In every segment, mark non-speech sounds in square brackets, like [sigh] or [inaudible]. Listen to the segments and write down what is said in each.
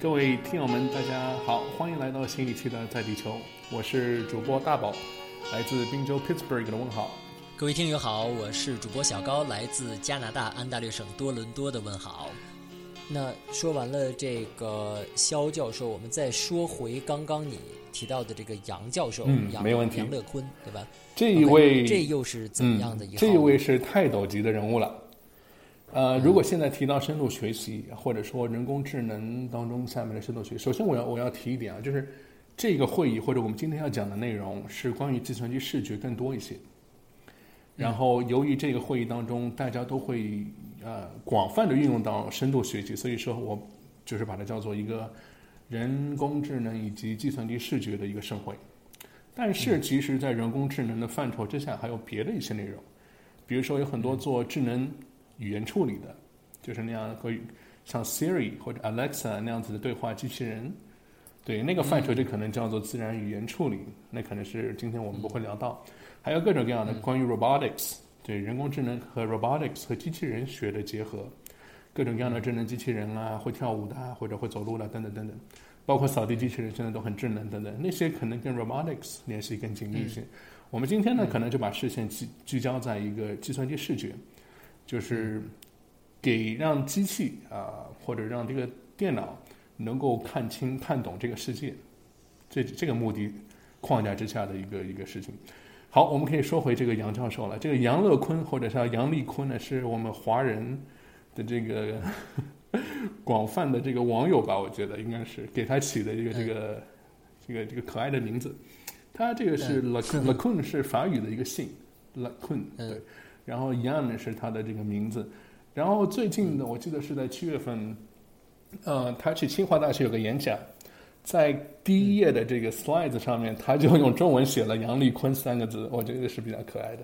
各位听友们，大家好，欢迎来到新一期的在地球，我是主播大宝，来自宾州 Pittsburgh 的问好。各位听友好，我是主播小高，来自加拿大安大略省多伦多的问好。那说完了这个肖教授，我们再说回刚刚你提到的这个杨教授，嗯杨没问题杨乐坤，对吧？这一位这又是怎么样的一嗯？个、这一位是泰斗级的人物了。呃，如果现在提到深度学习，或者说人工智能当中下面的深度学习，首先我要我要提一点啊，就是这个会议或者我们今天要讲的内容是关于计算机视觉更多一些。然后由于这个会议当中大家都会呃广泛的运用到深度学习，所以说我就是把它叫做一个人工智能以及计算机视觉的一个盛会。但是其实，在人工智能的范畴之下，还有别的一些内容，比如说有很多做智能语言处理的，就是那样和像 Siri 或者 Alexa 那样子的对话机器人，对那个范畴就可能叫做自然语言处理，那可能是今天我们不会聊到。还有各种各样的关于 robotics，对人工智能和 robotics 和机器人学的结合，各种各样的智能机器人啊，会跳舞的啊，或者会走路的等等等等，包括扫地机器人现在都很智能等等，那些可能跟 robotics 联系更紧密一些。我们今天呢，可能就把视线聚聚焦在一个计算机视觉，就是给让机器啊、或者让这个电脑能够看清、看懂这个世界，这这个目的框架之下的一个一个事情。好，我们可以说回这个杨教授了。这个杨乐坤或者叫杨立坤呢，是我们华人的这个 [laughs] 广泛的这个网友吧，我觉得应该是给他起的一个这个、这个这个可爱的名字。他这个是 l a c l a c u n 是法语的一个姓 l a c u n 嗯对，然后 Yan 是他的这个名字。然后最近呢，我记得是在七月份，呃，他去清华大学有个演讲，在第一页的这个 slides 上面，他就用中文写了杨立坤三个字，我觉得是比较可爱的。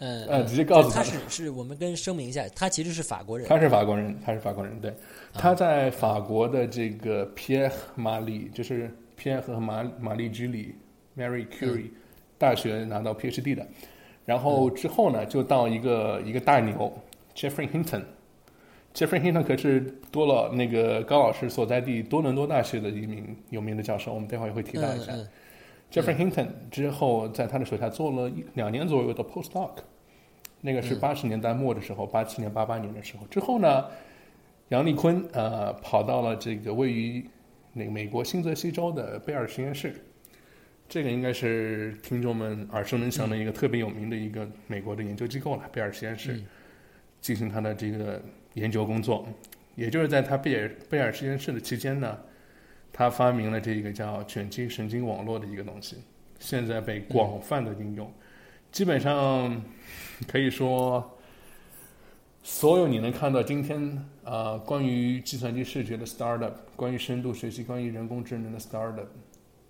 嗯，呃，直接告诉他。他是是我们跟声明一下，他其实是法国人，他是法国人，他是法国人，对，他在法国的这个皮埃马里，就是皮埃和马玛丽居里 （Mary Curie） 大学拿到 PhD 的，然后之后呢，就到一个一个大牛 Jeffrey Hinton。Jeffrey Hinton 可是多了那个高老师所在地多伦多大学的一名有名的教授，我们待会儿也会提到一下。嗯嗯 Jeffrey Hinton 之后，在他的手下做了一两年左右的 postdoc，那个是八十年代末的时候，八七年、八八年的时候。之后呢，杨立坤呃跑到了这个位于那个美国新泽西州的贝尔实验室，这个应该是听众们耳熟能详的一个特别有名的一个美国的研究机构了，贝尔实验室进行他的这个研究工作。也就是在他贝尔贝尔实验室的期间呢，他发明了这个叫卷积神经网络的一个东西，现在被广泛的应用，基本上可以说，所有你能看到今天啊、呃关于计算机视觉的 startup，关于深度学习、关于人工智能的 startup，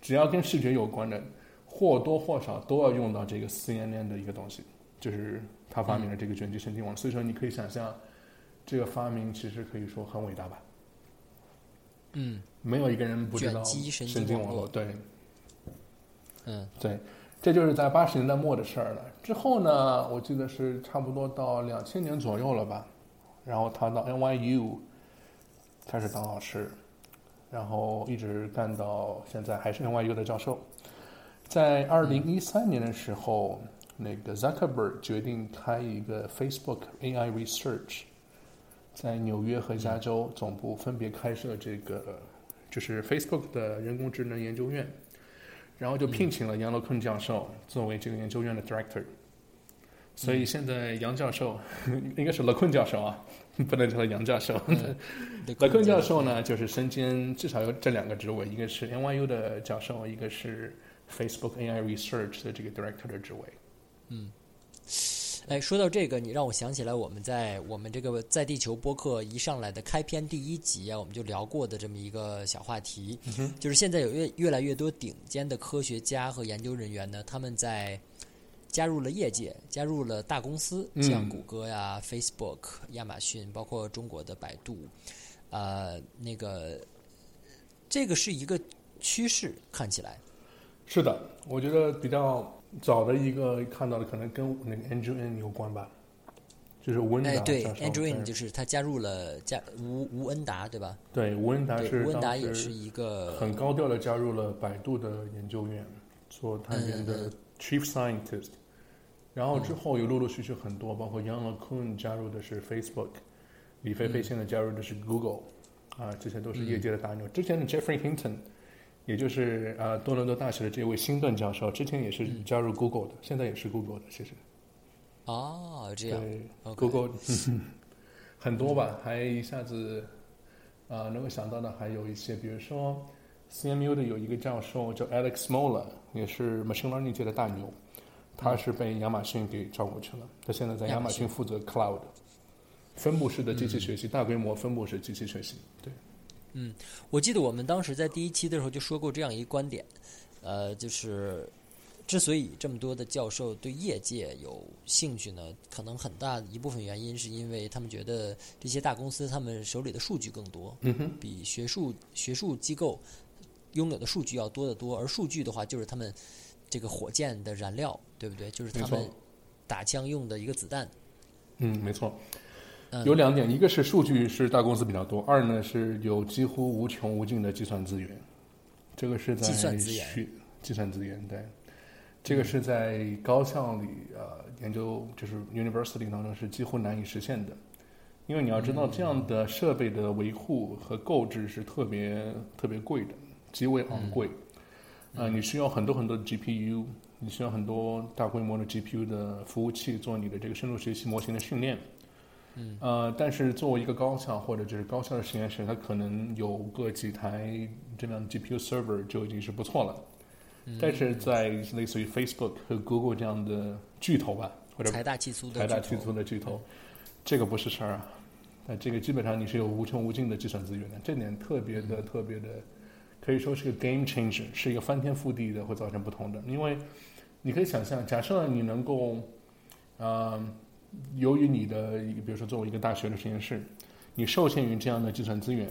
只要跟视觉有关的，或多或少都要用到这个 CNN 的一个东西，就是他发明了这个卷积神经网。所以说，你可以想象，这个发明其实可以说很伟大吧。嗯没有一个人不知道神经网络网络，对嗯对，这就是在八十年代末的事儿了。之后呢，我记得是差不多到两千年左右了吧，然后他到 NYU 开始当老师，然后一直干到现在还是 NYU 的教授。在二零一三年的时候，那个 Zuckerberg 决定开一个 Facebook AI Research，在纽约和加州总部分别开设这个就是 Facebook 的人工智能研究院，然后就聘请了杨乐坤教授作为这个研究院的 director。所以现在杨教授 [laughs] 应该是乐坤教授啊，[laughs] 不能叫他杨教授。对 [laughs] 乐坤教授。呢，就是身兼至少有这两个职位，一个是 NYU 的教授，一个是 Facebook AI Research 的这个 director 的职位。嗯。哎，说到这个，你让我想起来我们在我们这个在地球播客一上来的开篇第一集啊，我们就聊过的这么一个小话题，就是现在有越越来越多顶尖的科学家和研究人员呢，他们在加入了业界，加入了大公司，嗯像谷歌呀、Facebook、亚马逊，包括中国的百度，呃，那个这个是一个趋势，看起来，是的，我觉得比较早的一个看到的可能跟那个 NGN 有关吧。就是吴恩达哎，对，Andrew Ng 就是他加入了加吴吴恩达，对吧？对吴恩达，是吴恩达也是一个很高调的加入了百度的研究院，做他们嗯的 chief scientist。然后之后又陆陆续续很多，包括 Yang LeCun 加入的是 Facebook，李飞嗯飞现在加入的是 Google，啊，这些都是业界的大牛。之前的 Jeffrey Hinton，也就是啊多伦多大学的这位辛顿教授，之前也是嗯加入 Google 的，现在也是 Google 的，其实。哦，这样对 Google [laughs] 很多吧，还一下子啊、能够想到的还有一些，比如说 CMU 的有一个教授叫 Alex Mola，也是 machine learning 界的大牛，他是被亚马逊给招过去了，他现在在亚马逊。逊负责 Cloud 分布式的机器学习，大规模分布式机器学习，对，嗯我记得我们当时在第一期的时候就说过这样一个观点，呃，就是之所以这么多的教授对业界有兴趣呢，可能很大一部分原因是因为他们觉得这些大公司他们手里的数据更多，嗯哼，比学术学术机构拥有的数据要多得多，而数据的话就是他们这个火箭的燃料，对不对？就是他们打枪用的一个子弹。嗯，没错。嗯有两点，一个是数据是大公司比较多，二呢是有几乎无穷无尽的计算资源，这个是在计算资源计算资源对，这个是在高校里呃研究就是 university 当中是几乎难以实现的，因为你要知道这样的设备的维护和购置是特别特别贵的，极为昂贵，啊、你需要很多很多的 GPU，你需要很多大规模的 GPU 的服务器做你的这个深度学习模型的训练。嗯，呃，但是作为一个高校或者就是高校的实验室，它可能有个几台这样的 GPU server 就已经是不错了。但是在类似于 Facebook 和 Google 这样的巨头吧，或者财大气粗的财大气粗的巨头，这个不是事儿啊。那这个基本上你是有无穷无尽的计算资源的，这点特别的特别的，可以说是个 game changer，是一个翻天覆地的，会造成不同的。因为你可以想象，假设你能够，呃，由于你的比如说作为一个大学的实验室，你受限于这样的计算资源，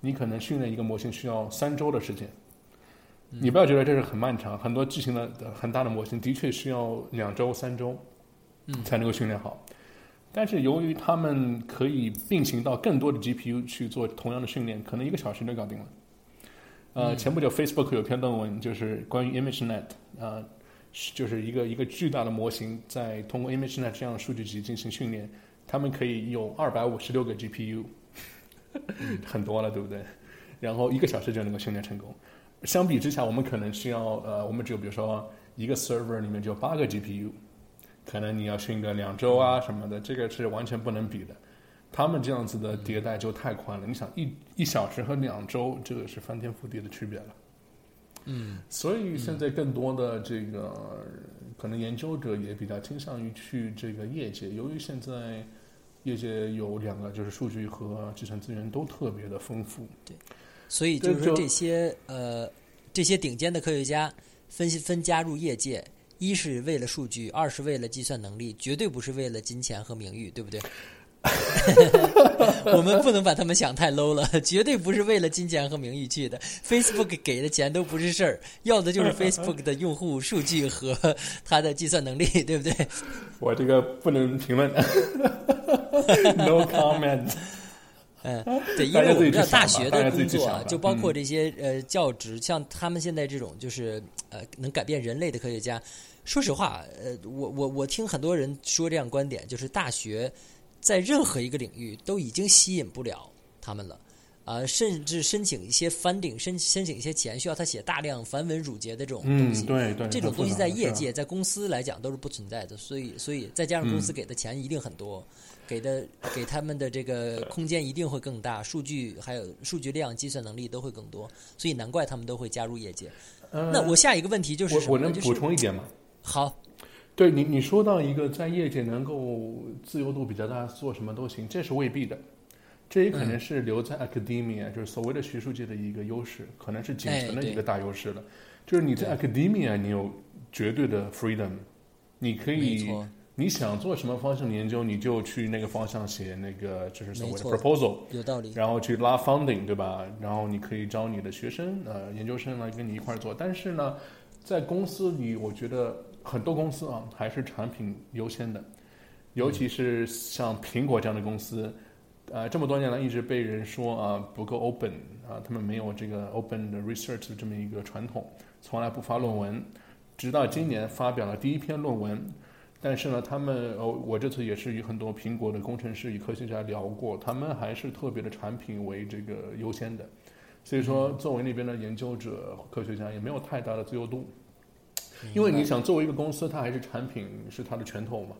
你可能训练一个模型需要三周的时间。你不要觉得这是很漫长，很多巨型的很大的模型的确需要两周、三周，嗯才能够训练好。但是由于他们可以并行到更多的 GPU 去做同样的训练，可能一个小时就搞定了。呃，前不久 Facebook 有篇论文，就是关于 ImageNet，呃，就是一个一个巨大的模型，在通过 ImageNet 这样的数据集进行训练，他们可以有二百五十六个 GPU，很多了，对不对？然后一个小时就能够训练成功。相比之下，我们可能需要呃，我们只有比如说一个 server 里面只有八个 GPU，可能你要训个两周啊什么的，这个是完全不能比的。他们这样子的迭代就太快了，你想一一小时和两周，这个是翻天覆地的区别了。嗯，所以现在更多的这个可能研究者也比较倾向于去这个业界，由于现在业界有两个就是数据和计算资源都特别的丰富，对所以就是说这些呃这些顶尖的科学家分析分加入业界，一是为了数据，二是为了计算能力，绝对不是为了金钱和名誉，对不对？[laughs] 我们不能把他们想太 low 了，[laughs] 绝对不是为了金钱和名誉去的。Facebook 给的钱都不是事儿，要的就是 Facebook [laughs] 的用户数据和它的计算能力，对不对？我这个不能评论，no comment。嗯，对，因为我们知道大学的工作啊，就包括嗯这些呃教职，像他们现在这种就是呃能改变人类的科学家，说实话，呃，我我我听很多人说这样观点，就是大学在任何一个领域都已经吸引不了他们了。啊、甚至申请一些 funding，申申请一些钱，需要他写大量繁文缛节的这种东嗯，西。对对，这种东西在业界、在公司来讲都是不存在的，所以所以再加上公司给的钱一定很多，给的给他们的这个空间一定会更大，数据还有数据量、计算能力都会更多，所以难怪他们都会加入业界。呃那我下一个问题就是我什么呢？就是我能补充一点吗？好，对你，你说到一个在业界能够自由度比较大，做什么都行，这是未必的。这也可能是留在 academia，、就是所谓的学术界的一个优势，可能是仅存的一个大优势了。就是你在 academia，你有绝对的 freedom，你可以，你想做什么方向的研究，你就去那个方向写那个就是所谓的 proposal，有道理。然后去拉 funding，对吧？然后你可以招你的学生，呃，研究生来跟你一块儿做。但是呢，在公司里，我觉得很多公司啊还是产品优先的。尤其是像苹果这样的公司，呃，这么多年来一直被人说啊不够 open 啊，他们没有这个 open 的 research 的这么一个传统，从来不发论文，直到今年发表了第一篇论文。但是呢，他们呃，我这次也是与很多苹果的工程师与科学家聊过，他们还是特别的产品为这个优先的。所以说，作为那边的研究者、科学家，也没有太大的自由度。因为你想，作为一个公司，它还是产品是它的拳头嘛，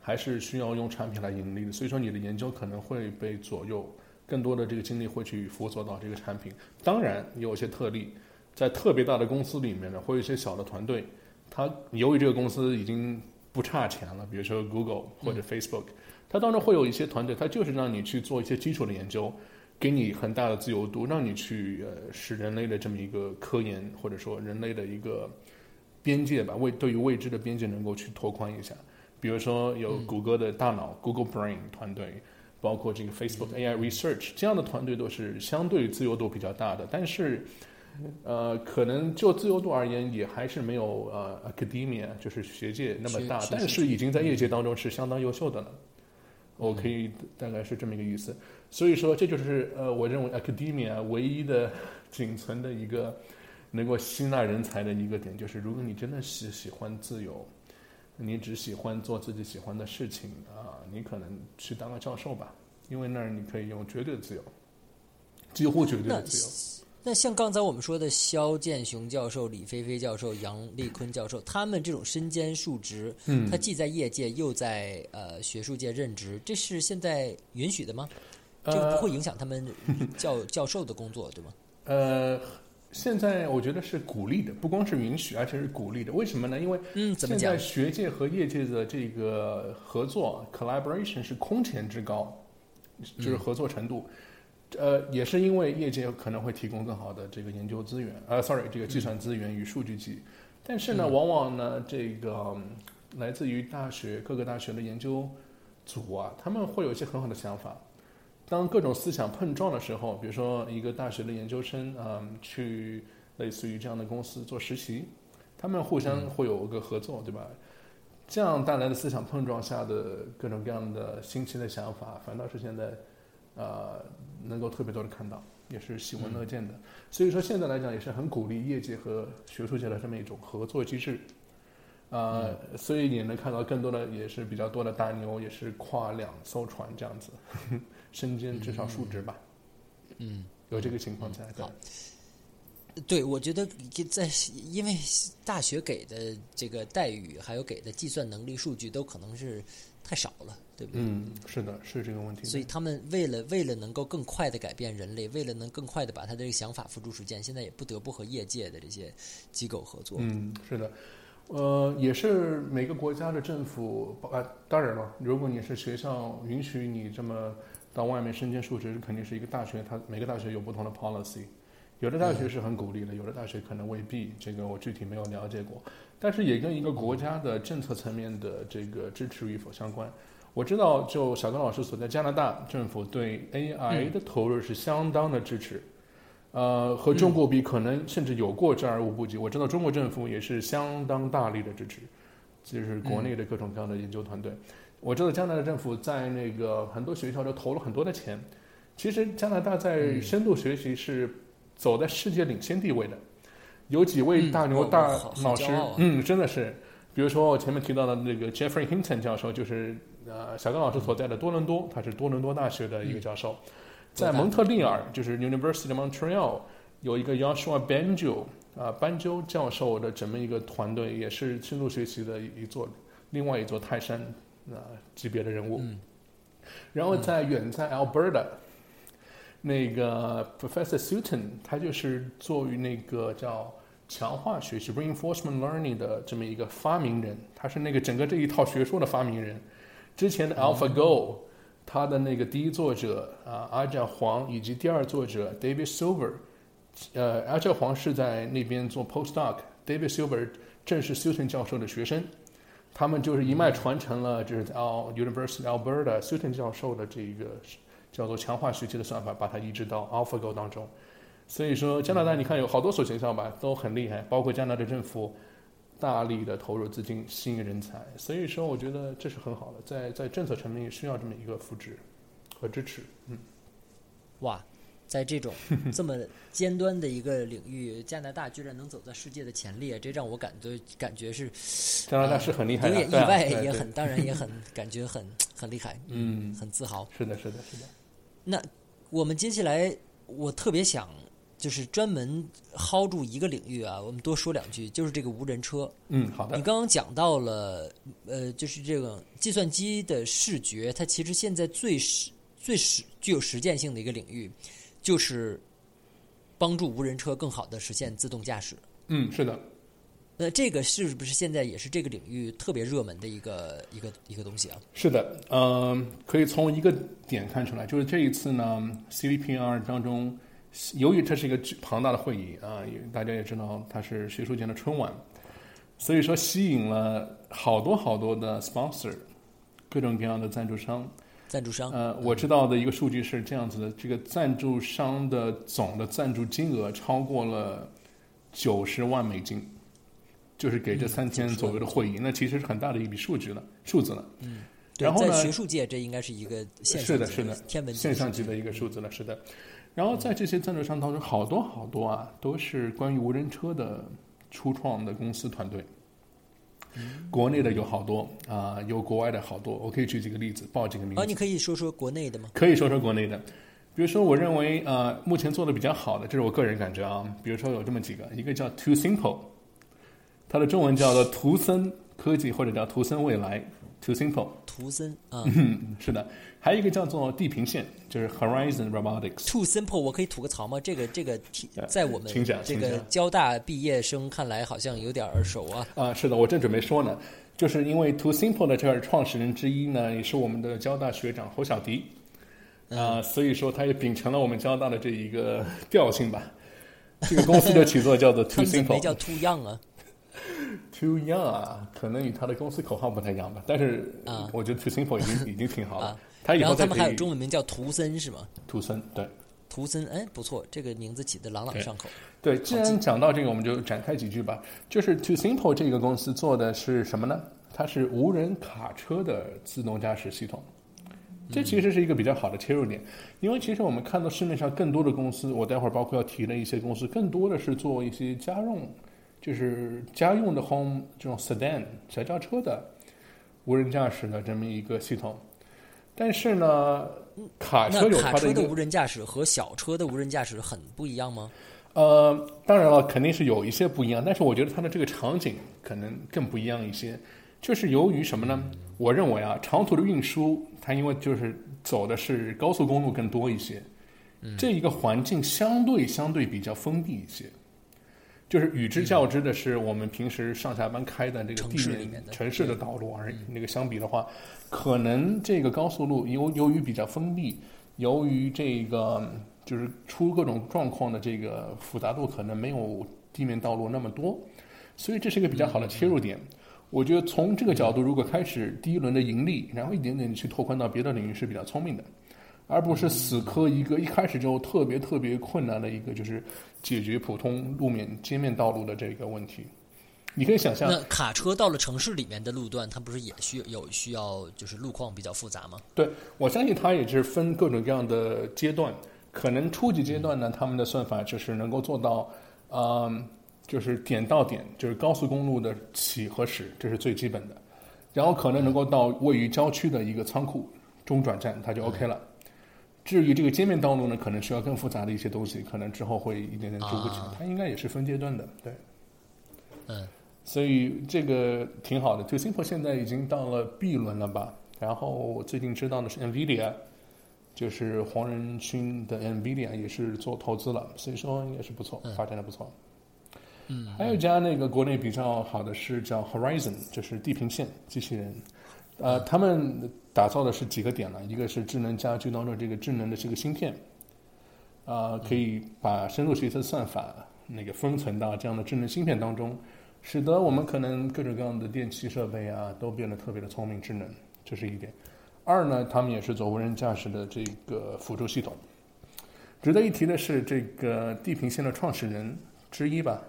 还是需要用产品来盈利的。所以说，你的研究可能会被左右，更多的这个精力会去辅佐到这个产品。当然，有一些特例，在特别大的公司里面呢，会有一些小的团队，它由于这个公司已经不差钱了，比如说 Google 或者 Facebook，它当中会有一些团队，它就是让你去做一些基础的研究，给你很大的自由度，让你去呃使人类的这么一个科研或者说人类的一个。边界吧，未对于未知的边界能够去拓宽一下。比如说有谷歌的大脑 Google Brain 团队，包括这个 Facebook AI Research 这样的团队都是相对自由度比较大的。但是，呃，可能就自由度而言，也还是没有呃 Academia 就是学界那么大。但是已经在业界当中是相当优秀的了。我可以大概是这么一个意思。所以说，这就是呃，我认为 Academia 唯一的 [laughs] 仅存的一个。能够吸纳人才的一个点就是，如果你真的是喜欢自由，你只喜欢做自己喜欢的事情啊，你可能去当个教授吧，因为那儿你可以用绝对的自由，几乎绝对的自由。那像刚才我们说的肖建雄教授、李飞飞教授、杨立坤教授，他们这种身兼数职，嗯，他既在业界又在呃学术界任职，这是现在允许的吗？这个不会影响他们教教授的工作，对吗？呃。现在我觉得是鼓励的，不光是允许，而且是鼓励的。为什么呢？因为现在学界和业界的这个合作 （collaboration） 是空前之高，就是合作程度。呃，也是因为业界可能会提供更好的这个研究资源，呃，sorry，这个计算资源与数据集。但是呢，往往呢，这个来自于大学各个大学的研究组啊，他们会有一些很好的想法。当各种思想碰撞的时候，比如说一个大学的研究生啊，去类似于这样的公司做实习，他们互相会有个合作，对吧？这样带来的思想碰撞下的各种各样的新奇的想法，反倒是现在呃能够特别多的看到，也是喜闻乐见的。所以说现在来讲也是很鼓励业界和学术界的这么一种合作机制。啊，所以你能看到更多的也是比较多的大牛，也是跨两艘船这样子，[laughs] 身兼至少数职吧。嗯，有这个情况在。好，对，我觉得在因为大学给的这个待遇，还有给的计算能力、数据都可能是太少了，对不对？嗯，是的，是这个问题。所以他们为了为了能够更快的改变人类，为了能更快的把他的这个想法付诸实践，现在也不得不和业界的这些机构合作。嗯，是的。呃，也是每个国家的政府，啊，当然了，如果你是学校允许你这么到外面身兼数职，肯定是一个大学，它每个大学有不同的 policy，有的大学是很鼓励的，有的大学可能未必，这个我具体没有了解过，但是也跟一个国家的政策层面的这个支持与否相关。我知道，就小刚老师所在加拿大政府对 AI 的投入是相当的支持。呃，和中国比，可能甚至有过之而无不及。我知道中国政府也是相当大力的支持，就是国内的各种各样的研究团队。我知道加拿大政府在那个很多学校都投了很多的钱。其实加拿大在深度学习是走在世界领先地位的，有几位大牛大老师，嗯，真的是，比如说我前面提到的那个 Jeffrey Hinton 教授，就是呃小刚老师所在的多伦多，他是多伦多大学的一个教授。在蒙特利尔，就是 University of Montreal，有一个 Joshua Banjo 啊，斑鸠教授的这么一个团队，也是深度学习的一座另外一座泰山啊级别的人物。然后在远在 Alberta，那个 Professor Sutton，他就是做于那个叫强化学习 （reinforcement learning） 的这么一个发明人，他是那个整个这一套学说的发明人。之前的 AlphaGo。他的那个第一作者啊，阿加黄以及第二作者 David Silver，呃，阿加黄是在那边做 postdoc，David Silver 正是 Sutton 教授的学生，他们就是一脉传承了，就是在 University Alberta Sutton 教授的这个叫做强化学习的算法，把它移植到 AlphaGo 当中。所以说，加拿大你看有好多所学校吧，都很厉害，包括加拿大政府大力的投入资金吸引人才，所以说我觉得这是很好的，在在政策层面也需要这么一个扶持和支持。嗯，哇，在这种这么尖端的一个领域，加拿大居然能走在世界的前列，这让我感觉感觉是加拿大是很厉害的，有点意外，也很当然也很感觉很很厉害，嗯很自豪。是的，是的，是的。那我们接下来，我特别想就是专门薅住一个领域啊，我们多说两句，就是这个无人车。嗯，好的你。刚刚讲到了，呃，就是这个计算机的视觉，它其实现在最实、最实具有实践性的一个领域，就是帮助无人车更好的实现自动驾驶。嗯，是的。那这个是不是现在也是这个领域特别热门的一个一个一个东西啊？是的，嗯、可以从一个点看出来，就是这一次呢，CVPR 当中，由于这是一个巨庞大的会议啊，也大家也知道它是学术界的春晚，所以说吸引了好多好多的 sponsor，各种各样的赞助商。赞助商，呃，我知道的一个数据是这样子的，这个赞助商的总的赞助金额超过了九十万美金，就是给这三天左右的会议，那其实是很大的一笔数据了，数字了。嗯然后呢在学术界这应该是一个现象级是的，天文级现象级的一个数字了，是的。然后在这些赞助商当中，好多好多啊，都是关于无人车的初创的公司团队。国内的有好多啊、有国外的好多。我可以举几个例子，报几个名字。啊，你可以说说国内的吗？可以说说国内的，比如说我认为呃，目前做的比较好的，这是我个人感觉啊。比如说有这么几个，一个叫 Too Simple，它的中文叫做图森科技或者叫图森未来，Too Simple。图森啊嗯，[laughs] 是的，还有一个叫做地平线，就是 Horizon Robotics。，Too Simple，我可以吐个槽吗？这个这个在我们这个交大毕业生看来好像有点耳熟啊。啊，是的，我正准备说呢，就是因为 Too Simple 的这个创始人之一呢，也是我们的交大学长侯小迪，啊、所以说他也秉承了我们交大的这一个调性吧。这个公司的起作叫做 [laughs] 他 Too Simple。叫 Too Young 啊？Too Young 啊，可能与他的公司口号不太一样吧，但是啊我觉得 Too Simple 已经已经挺好了。啊他以然后他们还有中文名叫图森是吗？图森，对图森，哎，不错，这个名字起的朗朗上口。对。既然讲到这个，我们就展开几句吧。就是 Too Simple 这个公司做的是什么呢？它是无人卡车的自动驾驶系统。这其实是一个比较好的切入点，因为其实我们看到市面上更多的公司，我待会儿包括要提的一些公司，更多的是做一些家用，就是家用的 home 这种 sedan 小轿车的无人驾驶的这么一个系统。但是呢，卡车有它的一个卡车的无人驾驶和小车的无人驾驶很不一样吗？呃，当然了，肯定是有一些不一样，但是我觉得它的这个场景可能更不一样一些。就是由于什么呢？我认为啊，长途的运输，它因为就是走的是高速公路更多一些，这一个环境相对相对比较封闭一些。就是与之较之的是，我们平时上下班开的这个地面城市的道路而已。那个相比的话，可能这个高速路由由于比较封闭，由于这个就是出各种状况的这个复杂度可能没有地面道路那么多，所以这是一个比较好的切入点。我觉得从这个角度，如果开始第一轮的盈利，然后一点点去拓宽到别的领域是比较聪明的，而不是死磕一个一开始就特别特别困难的一个，就是解决普通路面街面道路的这个问题。你可以想象，那卡车到了城市里面的路段，它不是也需有需要就是路况比较复杂吗？对我相信它也是分各种各样的阶段，可能初级阶段呢，他们的算法就是能够做到，嗯，就是点到点，就是高速公路的起和始，这是最基本的，然后可能能够到位于郊区的一个仓库中转站，它就 OK 了。至于这个界面道路呢，可能需要更复杂的一些东西，可能之后会一点点逐步起来啊。它应该也是分阶段的，对。嗯，所以这个挺好的。To Simple 现在已经到了 B 轮了吧？然后我最近知道的是 NVIDIA，就是黄仁勋的 NVIDIA 也是做投资了，所以说应该是不错，发展的不错。嗯，还有一家那个国内比较好的是叫 Horizon，就是地平线机器人。呃，他们打造的是几个点呢？一个是智能家居当中这个智能的这个芯片，啊、可以把深度学习的算法那个封存到这样的智能芯片当中，使得我们可能各种各样的电器设备啊都变得特别的聪明智能，这是一点。二呢，他们也是做无人驾驶的这个辅助系统。值得一提的是，这个地平线的创始人之一吧，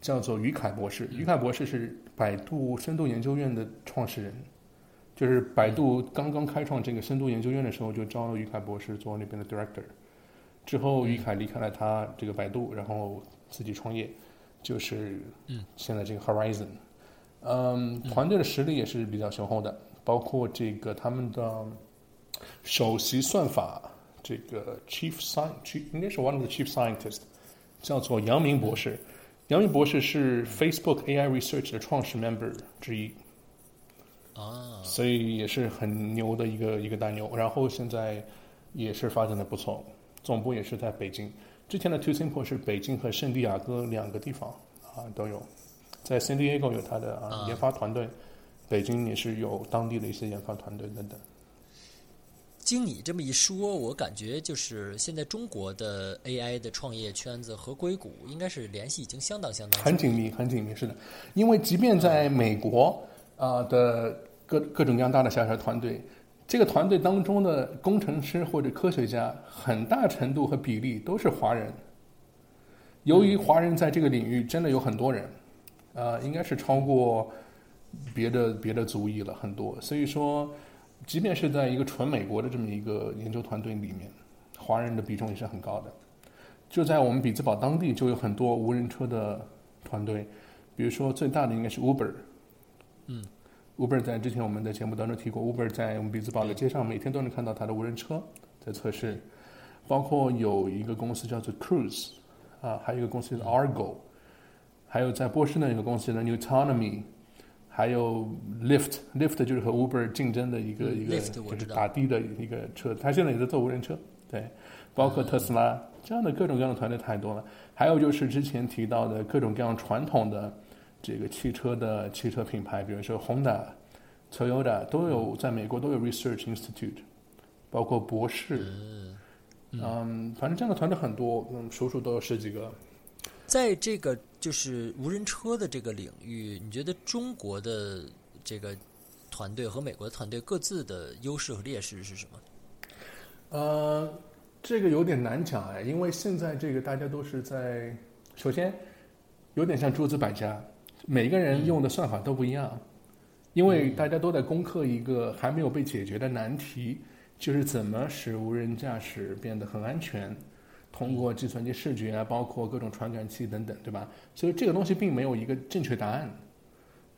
叫做于凯博士。于凯博士是百度深度研究院的创始人，就是百度刚刚开创这个深度研究院的时候，就招了于凯博士做那边的 director。之后，于凯离开了他这个百度，然后自己创业，就是现在这个 Horizon。嗯，团队的实力也是比较雄厚的，包括这个他们的首席算法这个 chief scientist 应该是 one of the chief scientist，叫做杨明博士。杨明博士是 Facebook AI Research 的创始 member 之一，啊，所以也是很牛的一个一个大牛。然后现在也是发展的不错，总部也是在北京。之前的 Two Simple 是北京和圣地亚哥两个地方啊都有，在 San Diego 有它的啊啊研发团队，北京也是有当地的一些研发团队等等。经你这么一说，我感觉就是现在中国的 AI 的创业圈子和硅谷应该是联系已经相当相当很紧密，很紧密，是的。因为即便在美国啊、呃的各各种各样大的小小团队，这个团队当中的工程师或者科学家，很大程度和比例都是华人。由于华人在这个领域真的有很多人，呃，应该是超过别的别的族裔了很多，所以说，即便是在一个纯美国的这么一个研究团队里面，华人的比重也是很高的。就在我们比兹堡当地就有很多无人车的团队，比如说最大的应该是 Uber，嗯，Uber 在之前我们的节目当中提过，Uber 在我们比兹堡的街上每天都能看到它的无人车在测试，包括有一个公司叫做 Cruise，啊，还有一个公司叫 Argo，还有在波士顿有个公司叫 Newtonomy，还有 Lyft，Lyft 就是和 Uber 竞争的一个嗯一个就是打的的一个车，它现在也在做无人车，对，包括特斯拉这样的各种各样的团队太多了。还有就是之前提到的各种各样传统的这个汽车的汽车品牌，比如说 Honda、Toyota 都有在美国都有 Research Institute，包括博士，嗯，反正这样的团队很多，嗯，数数都有十几个。在这个就是无人车的这个领域，你觉得中国的这个团队和美国的团队各自的优势和劣势是什么？呃，这个有点难讲哎，因为现在这个大家都是在，首先有点像诸子百家，每个人用的算法都不一样，因为大家都在攻克一个还没有被解决的难题，就是怎么使无人驾驶变得很安全，通过计算机视觉啊，包括各种传感器等等，对吧？所以这个东西并没有一个正确答案，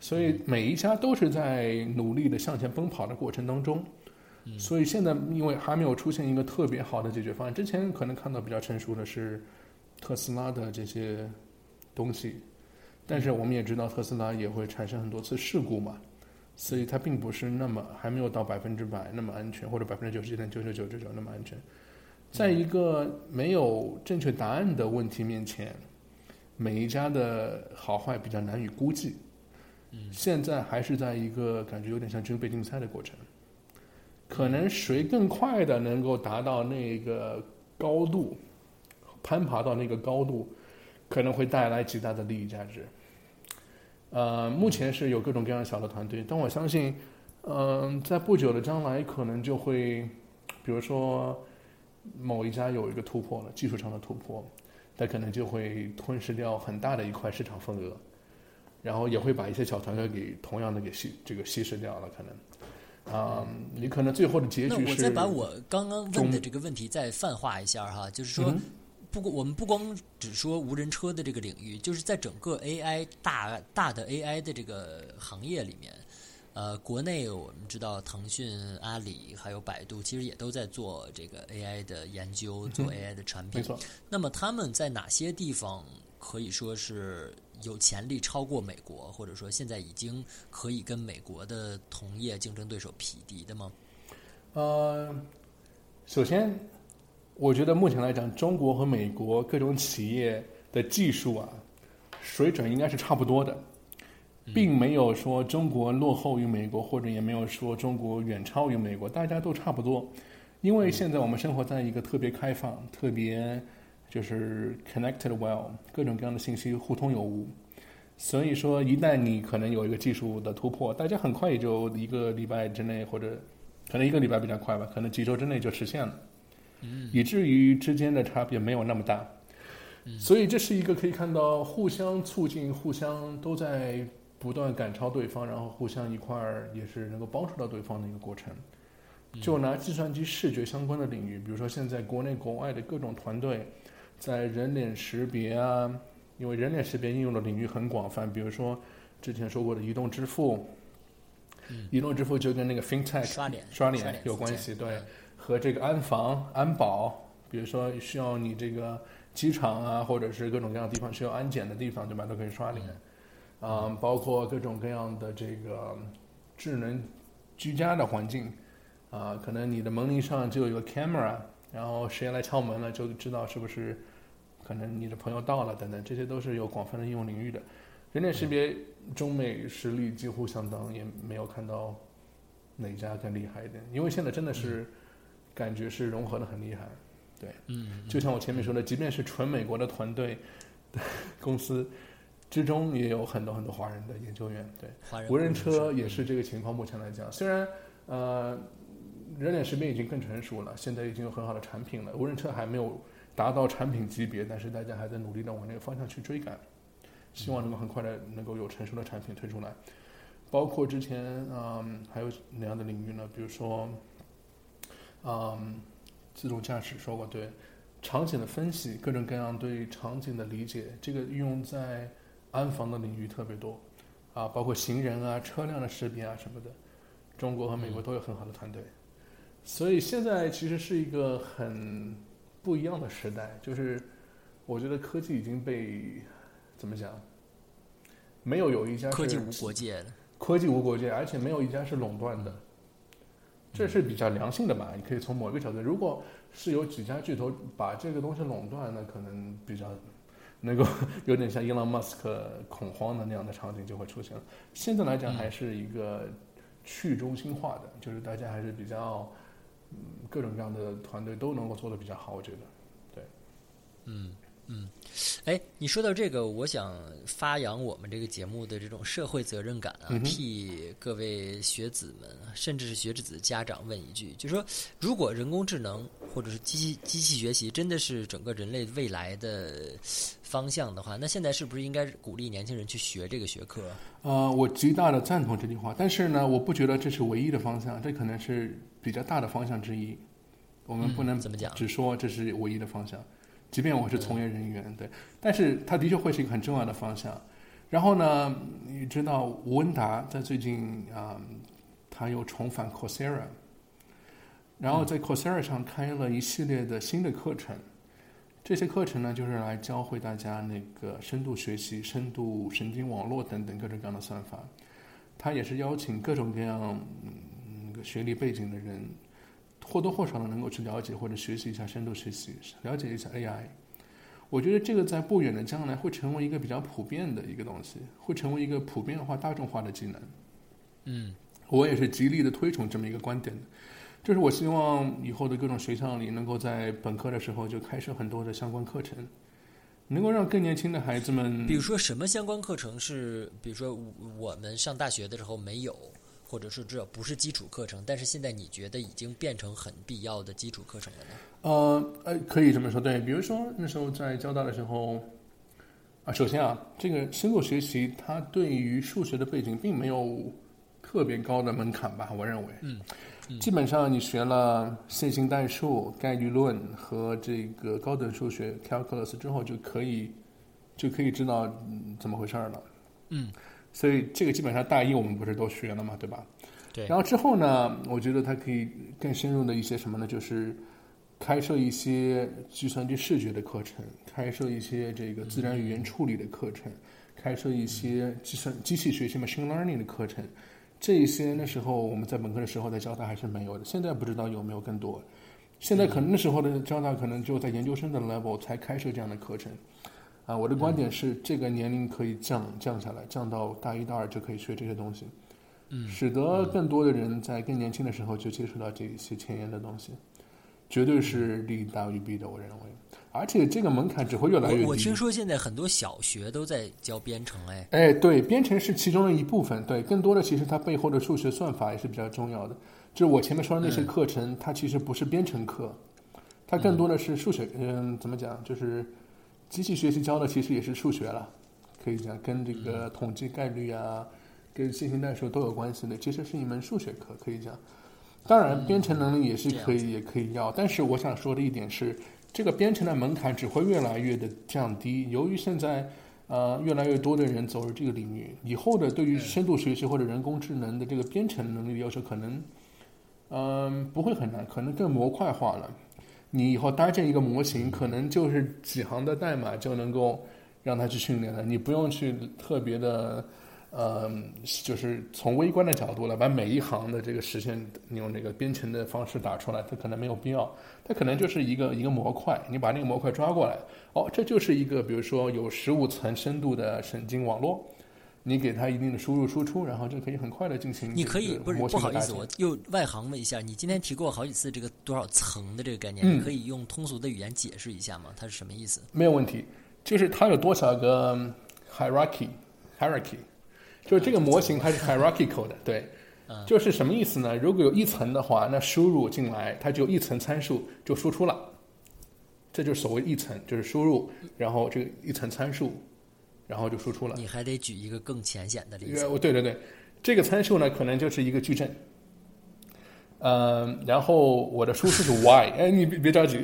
所以每一家都是在努力的向前奔跑的过程当中。所以现在因为还没有出现一个特别好的解决方案，之前可能看到比较成熟的是特斯拉的这些东西，但是我们也知道特斯拉也会产生很多次事故嘛，所以它并不是那么还没有到百分之百那么安全，或者百分之九十九点九九九这种那么安全。在一个没有正确答案的问题面前，每一家的好坏比较难以估计。现在还是在一个感觉有点像军备竞赛的过程。可能谁更快的能够达到那个高度，攀爬到那个高度，可能会带来极大的利益价值。呃，目前是有各种各样小的团队，但我相信，嗯、在不久的将来，可能就会，比如说某一家有一个突破了，技术上的突破，它可能就会吞噬掉很大的一块市场份额，然后也会把一些小团队给同样的给稀这个稀释掉了，可能。啊、你可能最后的结局是那我再把我刚刚问的这个问题再泛化一下哈，就是说嗯，不过我们不光只说无人车的这个领域，就是在整个 AI 大大的 AI 的这个行业里面，呃，国内我们知道腾讯、阿里还有百度，其实也都在做这个 AI 的研究，做 AI 的产品。没错。那么他们在哪些地方可以说是有潜力超过美国，或者说现在已经可以跟美国的同业竞争对手匹敌的吗？呃，首先，我觉得目前来讲，中国和美国各种企业的技术啊，水准应该是差不多的，并没有说中国落后于美国，或者也没有说中国远超于美国，大家都差不多。因为现在我们生活在一个特别开放、特别就是 connected well，各种各样的信息互通有无。所以说，一旦你可能有一个技术的突破，大家很快也就一个礼拜之内，或者可能一个礼拜比较快吧，可能几周之内就实现了，以至于之间的差别没有那么大。所以这是一个可以看到互相促进、互相都在不断赶超对方，然后互相一块儿也是能够帮助到对方的一个过程。就拿计算机视觉相关的领域，比如说现在国内国外的各种团队，在人脸识别啊，因为人脸识别应用的领域很广泛，比如说之前说过的移动支付，移动支付就跟那个 FinTech 刷脸刷脸脸有关系，嗯对，和这个安防、安保，比如说需要你这个机场啊，或者是各种各样的地方需要安检的地方，对吧？都可以刷脸，啊、包括各种各样的这个智能居家的环境。啊，可能你的门铃上就有一个 camera，然后谁来敲门了就知道是不是可能你的朋友到了等等，这些都是有广泛的应用领域的。人脸识别中美实力几乎相当，也没有看到哪家更厉害一点，因为现在真的是感觉是融合的很厉害。对，嗯，就像我前面说的，即便是纯美国的团队 [laughs] 公司之中，也有很多很多华人的研究员。对，无人车也是这个情况。目前来讲，虽然呃人脸识别已经更成熟了，现在已经有很好的产品了，无人车还没有达到产品级别，但是大家还在努力的往那个方向去追赶，希望能够很快的能够有成熟的产品推出来。包括之前嗯还有哪样的领域呢？比如说嗯自动驾驶说过对。场景的分析，各种各样对场景的理解，这个运用在安防的领域特别多，啊，包括行人啊、车辆的识别啊什么的，中国和美国都有很好的团队，所以现在其实是一个很不一样的时代，就是我觉得科技已经被怎么讲，没有有一家是科技无国界的，科技无国界，而且没有一家是垄断的，这是比较良性的吧？你可以从某一个角度，如果是有几家巨头把这个东西垄断，那可能比较能够有点像伊朗马斯克恐慌的那样的场景就会出现了。现在来讲，还是一个去中心化的，就是大家还是比较嗯各种各样的团队都能够做得比较好，我觉得。对嗯嗯，哎，你说到这个，我想发扬我们这个节目的这种社会责任感啊，嗯替各位学子们，甚至是学子家长问一句，就说如果人工智能或者是机器机器学习真的是整个人类未来的方向的话，那现在是不是应该鼓励年轻人去学这个学科？呃，我极大的赞同这句话，但是呢，我不觉得这是唯一的方向，这可能是比较大的方向之一。我们不能嗯怎么讲只说这是唯一的方向，即便我是从业人员，对，但是它的确会是一个很重要的方向。然后呢，你知道吴文达在最近啊、他又重返 Coursera，然后在 Coursera 上开了一系列的新的课程。这些课程呢，就是来教会大家那个深度学习、深度神经网络等等各种各样的算法。他也是邀请各种各样嗯那个学历背景的人，或多或少的能够去了解或者学习一下深度学习，了解一下 AI。我觉得这个在不远的将来会成为一个比较普遍的一个东西，会成为一个普遍化、大众化的技能。嗯我也是极力的推崇这么一个观点的，就是我希望以后的各种学校里能够在本科的时候就开设很多的相关课程，能够让更年轻的孩子们比如说什么相关课程是，比如说我我们上大学的时候没有，或者是这不是基础课程，但是现在你觉得已经变成很必要的基础课程了呢？呃呃，可以这么说，对，比如说那时候在交大的时候，啊，首先啊，这个深度学习它对于数学的背景并没有特别高的门槛吧，我认为，嗯，基本上你学了线性代数、概率论和这个高等数学 calculus 之后，就可以就可以知道、嗯、怎么回事儿了，嗯，所以这个基本上大一我们不是都学了嘛，对吧？对然后之后呢，我觉得它可以更深入的一些什么呢？就是开设一些计算机视觉的课程，开设一些这个自然语言处理的课程，开设一些计算机器学习 machine learning 的课程。这一些那时候我们在本科的时候在交大还是没有的，现在不知道有没有更多。现在可能那时候的交大可能就在研究生的 level 才开设这样的课程。啊，我的观点是，这个年龄可以降降下来，降到大一、大二就可以学这些东西。嗯使得更多的人在更年轻的时候就接触到这些前沿的东西，绝对是利大于弊的，我认为。而且这个门槛只会越来越低。我我听说现在很多小学都在教编程，哎，哎，对，编程是其中的一部分，对，更多的其实它背后的数学算法也是比较重要的。就是我前面说的那些课程，它其实不是编程课，它更多的是数学，嗯，怎么讲？就是机器学习教的其实也是数学了，可以讲跟这个统计概率啊，跟线性代数都有关系的，其实是一门数学课，可以讲。当然，编程能力也是可以，也可以要。但是我想说的一点是，这个编程的门槛只会越来越的降低。由于现在呃越来越多的人走入这个领域，以后的对于深度学习或者人工智能的这个编程能力的要求，可能嗯不会很难，可能更模块化了。你以后搭建一个模型，可能就是几行的代码就能够让它去训练了，你不用去特别的。呃，就是从微观的角度来把每一行的这个实现你用那个编程的方式打出来，它可能没有必要。它可能就是一个一个模块，你把那个模块抓过来，哦，这就是一个比如说有十五层深度的神经网络，你给它一定的输入输出，然后就可以很快的进行。你可以不是不好意思，我又外行问一下，你今天提过好几次这个多少层的这个概念，你可以用通俗的语言解释一下吗？它是什么意思？没有问题，就是它有多少个 hierarchy hierarchy。就是这个模型它是 hierarchical 的，对，就是什么意思呢？如果有一层的话，那输入进来它就一层参数就输出了，这就是所谓一层，就是输入，然后这个一层参数，然后就输出了。你还得举一个更浅显的例子。对对对，这个参数呢可能就是一个矩阵，嗯，然后我的输出是 y，哎，你别别着急，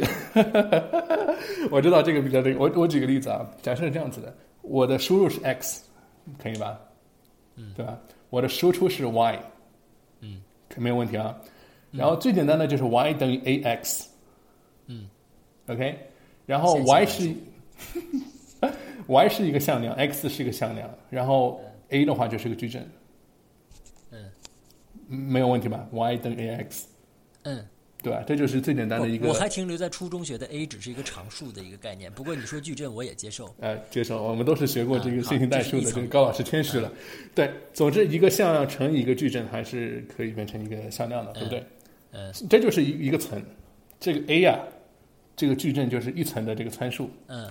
[laughs] 我知道这个比较这个，我我举个例子啊，假设是这样子的，我的输入是 x，可以吧？嗯，对吧？我的输出是 y，嗯，没有问题啊。然后最简单的就是 y 等于 ax，嗯，OK。然后 y 是 [laughs] y 是一个向量，x 是一个向量，然后 a 的话就是个矩阵，嗯，没有问题吧？y 等于 ax，嗯。对吧？这就是最简单的一个。我还停留在初中学的 a 只是一个常数的一个概念。不过你说矩阵，我也接受。呃，接受。我们都是学过这个线性代数的，这个高老师谦虚了。对，总之一个向量乘以一个矩阵，还是可以变成一个向量的，对不对？嗯。这就是一一个层，这个 a 呀，这个矩阵就是一层的这个参数。嗯。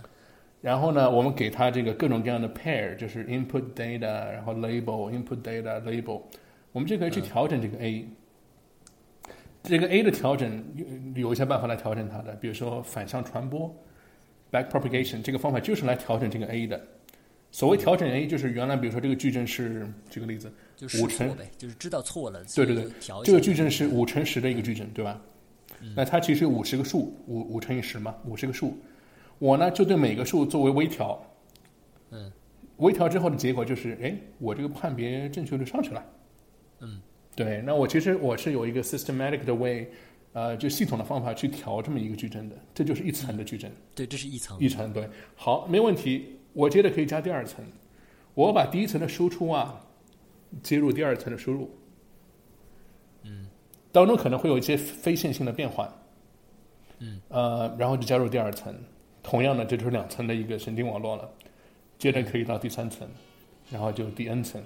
然后呢，我们给它这个各种各样的 pair，就是 input data，然后 label，input data label，我们就可以去调整这个 a。这个 A 的调整有有一些办法来调整它的，比如说反向传播 （back propagation） 这个方法就是来调整这个 A 的。所谓调整 A，就是原来比如说这个矩阵是举个例子，五乘呗，就是知道错了。对对对，这个矩阵是五乘十的一个矩阵，对吧？那它其实五十个数，五五乘以十嘛，五十个数。我呢就对每个数作为微调，嗯，微调之后的结果就是，哎，我这个判别正确率上去了，嗯。对，那我其实我是有一个 systematic 的 way，呃，就系统的方法去调这么一个矩阵的，这就是一层的矩阵。对，这是一层。一层对，好，没问题。我接着可以加第二层，我把第一层的输出啊接入第二层的输入，嗯，当中可能会有一些非线性的变换，嗯，呃，然后就加入第二层，同样的，这就是两层的一个神经网络了。接着可以到第三层，然后就第 n 层。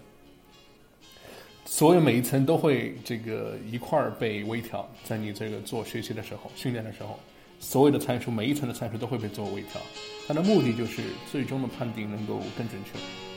所有每一层都会这个一块儿被微调，在你这个做学习的时候、训练的时候，所有的参数每一层的参数都会被做微调，它的目的就是最终的判定能够更准确。